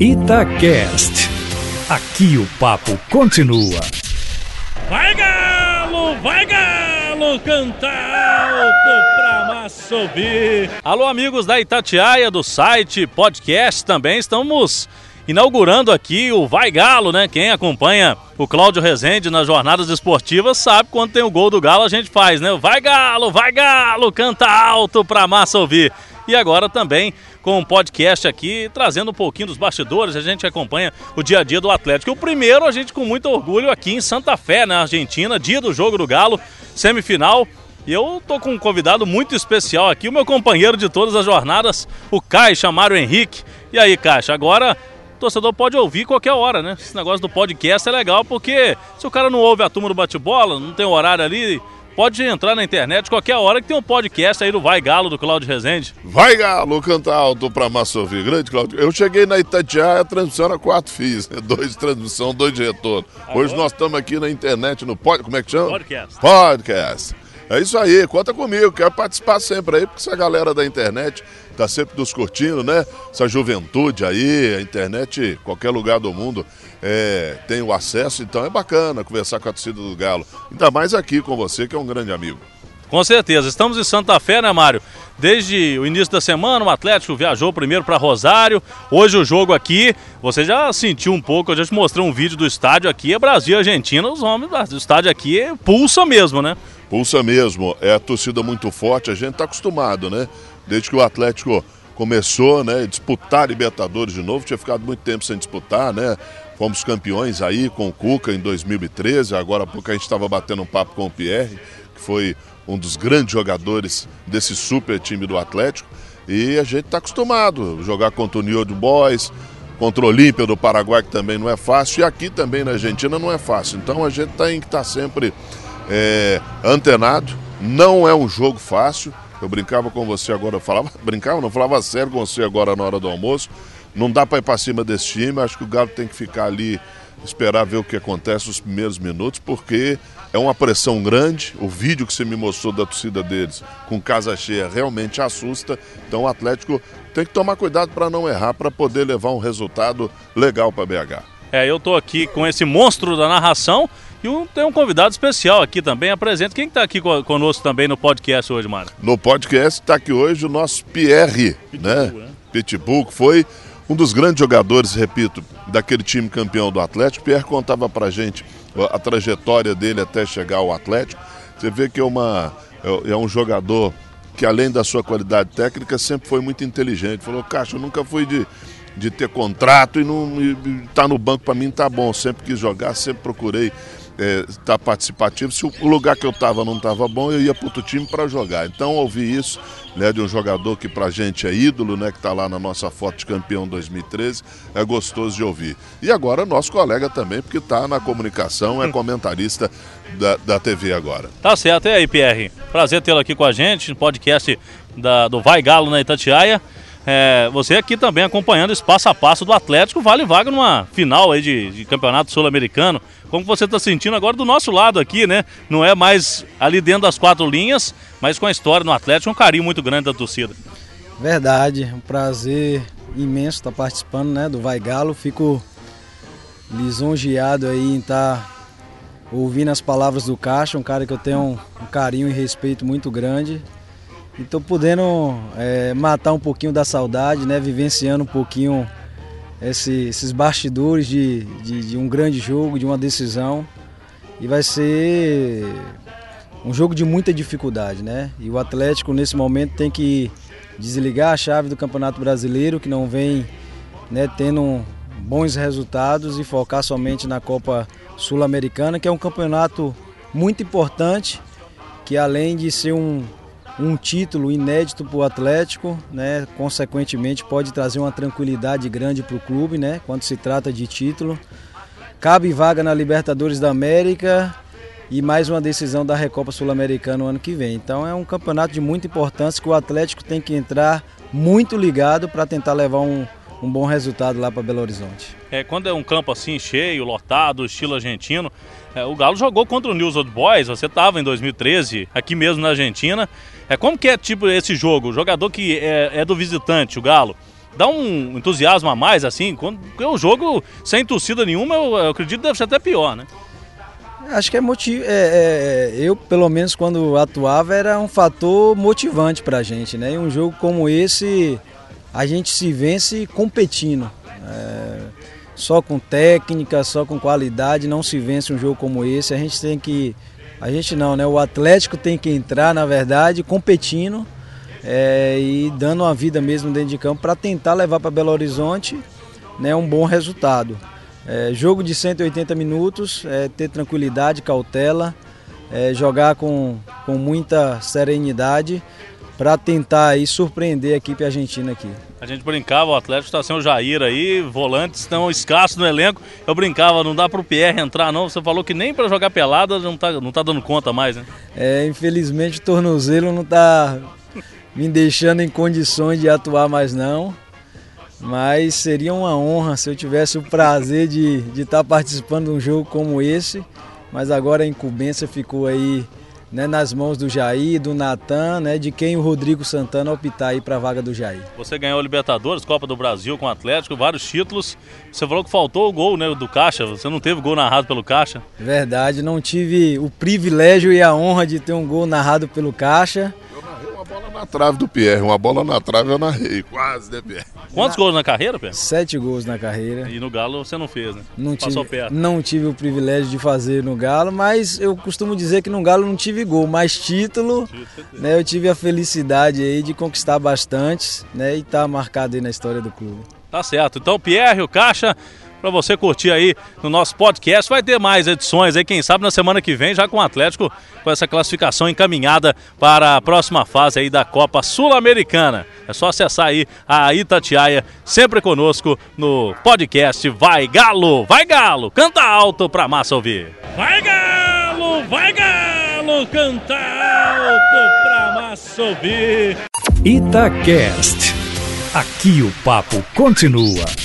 Itacast. Aqui o papo continua. Vai galo, vai galo, cantar alto pra massa ouvir. Alô amigos da Itatiaia, do site, podcast também, estamos inaugurando aqui o Vai Galo, né? Quem acompanha o Cláudio Rezende nas jornadas esportivas sabe quando tem o gol do Galo a gente faz, né? Vai Galo, vai Galo, canta alto pra massa ouvir. E agora também com um podcast aqui, trazendo um pouquinho dos bastidores, a gente acompanha o dia a dia do Atlético. O primeiro, a gente com muito orgulho aqui em Santa Fé, na Argentina, dia do jogo do Galo, semifinal. E eu tô com um convidado muito especial aqui, o meu companheiro de todas as jornadas, o Caixa Mário Henrique. E aí, Caixa, agora o torcedor pode ouvir qualquer hora, né? Esse negócio do podcast é legal porque se o cara não ouve a turma do bate-bola, não tem horário ali, pode entrar na internet qualquer hora que tem um podcast aí do Vai Galo do Cláudio Rezende. Vai Galo, canta alto pra massa ouvir. Grande Cláudio. Eu cheguei na Itatiaia, a transmissão era quatro fios, né? dois de transmissão, dois de retorno. Hoje nós estamos aqui na internet, no pod... como é que chama? Podcast. Podcast. É isso aí, conta comigo, quero participar sempre aí, porque essa galera da internet tá sempre nos curtindo, né? Essa juventude aí, a internet, qualquer lugar do mundo é, tem o acesso, então é bacana conversar com a torcida do Galo. Ainda mais aqui com você, que é um grande amigo. Com certeza. Estamos em Santa Fé, né, Mário? Desde o início da semana, o Atlético viajou primeiro para Rosário. Hoje o jogo aqui, você já sentiu um pouco, eu já te mostrei um vídeo do estádio aqui, é Brasil e Argentina, os homens do estádio aqui pulsa mesmo, né? Pulsa mesmo, é a torcida muito forte, a gente está acostumado, né? Desde que o Atlético começou, né, disputar Libertadores de novo, tinha ficado muito tempo sem disputar, né? Fomos campeões aí com o Cuca em 2013, agora pouco a gente estava batendo um papo com o Pierre, que foi um dos grandes jogadores desse super time do Atlético, e a gente está acostumado a jogar contra o New Old Boys, contra o Olímpia do Paraguai, que também não é fácil, e aqui também na Argentina não é fácil. Então a gente tem que estar tá sempre é, antenado. Não é um jogo fácil. Eu brincava com você agora, falava, brincava, não falava sério com você agora na hora do almoço. Não dá para ir para cima desse time. Acho que o Galo tem que ficar ali, esperar ver o que acontece nos primeiros minutos, porque é uma pressão grande. O vídeo que você me mostrou da torcida deles com casa cheia realmente assusta. Então o Atlético tem que tomar cuidado para não errar, para poder levar um resultado legal para BH. É, eu tô aqui com esse monstro da narração e um, tem um convidado especial aqui também. Apresenta quem está aqui conosco também no podcast hoje, Mário? No podcast está aqui hoje o nosso Pierre, Pitbull, né? né? Pitbull, que foi um dos grandes jogadores, repito, daquele time campeão do Atlético. Pierre contava pra gente a trajetória dele até chegar ao Atlético. Você vê que é, uma, é, é um jogador que, além da sua qualidade técnica, sempre foi muito inteligente. Falou, Caixa, eu nunca fui de, de ter contrato e não tá no banco para mim tá bom. Sempre quis jogar, sempre procurei estar é, tá participativo. Se o lugar que eu estava não estava bom, eu ia para outro time para jogar. Então, ouvi isso né, de um jogador que para a gente é ídolo, né, que está lá na nossa foto de campeão 2013, é gostoso de ouvir. E agora, nosso colega também, porque está na comunicação, é comentarista da, da TV agora. Tá certo. E aí, Pierre? Prazer tê-lo aqui com a gente no podcast da, do Vai Galo na Itatiaia. É, você aqui também acompanhando esse passo a passo do Atlético, vale vaga numa final aí de, de campeonato sul-americano. Como você está sentindo agora do nosso lado aqui, né? Não é mais ali dentro das quatro linhas, mas com a história no Atlético, um carinho muito grande da torcida. Verdade, um prazer imenso estar participando né, do Vai Galo. Fico lisonjeado aí em estar ouvindo as palavras do Caixa, um cara que eu tenho um carinho e respeito muito grande. Estou podendo é, matar um pouquinho da saudade, né? Vivenciando um pouquinho esse, esses bastidores de, de, de, um grande jogo, de uma decisão. E vai ser um jogo de muita dificuldade, né? E o Atlético nesse momento tem que desligar a chave do Campeonato Brasileiro, que não vem né, tendo bons resultados, e focar somente na Copa Sul-Americana, que é um campeonato muito importante, que além de ser um, um título inédito para o Atlético, né? consequentemente pode trazer uma tranquilidade grande para o clube né? quando se trata de título. Cabe vaga na Libertadores da América e mais uma decisão da Recopa Sul-Americana no ano que vem. Então é um campeonato de muita importância que o Atlético tem que entrar muito ligado para tentar levar um, um bom resultado lá para Belo Horizonte. É, quando é um campo assim cheio, lotado, estilo argentino, é, o Galo jogou contra o News Old Boys, você estava em 2013, aqui mesmo na Argentina. É, como que é tipo esse jogo? O jogador que é, é do visitante, o Galo, dá um entusiasmo a mais, assim, quando porque o jogo sem torcida nenhuma, eu, eu acredito que deve ser até pior, né? Acho que é motivo. É, é, eu, pelo menos, quando atuava, era um fator motivante pra gente, né? E um jogo como esse, a gente se vence competindo. É, só com técnica, só com qualidade, não se vence um jogo como esse. A gente tem que. A gente não, né? O Atlético tem que entrar, na verdade, competindo é, e dando uma vida mesmo dentro de campo para tentar levar para Belo Horizonte né, um bom resultado. É, jogo de 180 minutos, é, ter tranquilidade, cautela, é, jogar com, com muita serenidade para tentar aí surpreender a equipe argentina aqui. A gente brincava, o Atlético está sem o Jair aí, volantes estão escassos no elenco. Eu brincava, não dá para o Pierre entrar não. Você falou que nem para jogar pelada não tá, não tá dando conta mais, né? É, infelizmente o tornozelo não está me deixando em condições de atuar mais não. Mas seria uma honra se eu tivesse o prazer de estar de tá participando de um jogo como esse. Mas agora a incumbência ficou aí né, nas mãos do Jair, do Natan, né, de quem o Rodrigo Santana optar aí para a vaga do Jair. Você ganhou Libertadores, Copa do Brasil com o Atlético, vários títulos. Você falou que faltou o gol né, do Caixa, você não teve gol narrado pelo Caixa? Verdade, não tive o privilégio e a honra de ter um gol narrado pelo Caixa na trave do Pierre. Uma bola na trave eu narrei, quase, né, Pierre? Quantos gols na carreira, Pierre? Sete gols na carreira. E no Galo você não fez, né? Não Passou tive, perto. Não tive o privilégio de fazer no Galo, mas eu costumo dizer que no Galo não tive gol, mas título, né, eu tive a felicidade aí de conquistar bastante, né, e tá marcado aí na história do clube. Tá certo. Então, Pierre, o Caixa, para você curtir aí no nosso podcast. Vai ter mais edições aí, quem sabe na semana que vem, já com o Atlético, com essa classificação encaminhada para a próxima fase aí da Copa Sul-Americana. É só acessar aí a Itatiaia, sempre conosco no podcast Vai Galo, vai Galo, canta alto pra massa ouvir. Vai Galo, vai Galo, canta alto pra massa ouvir. Itacast. Aqui o papo continua.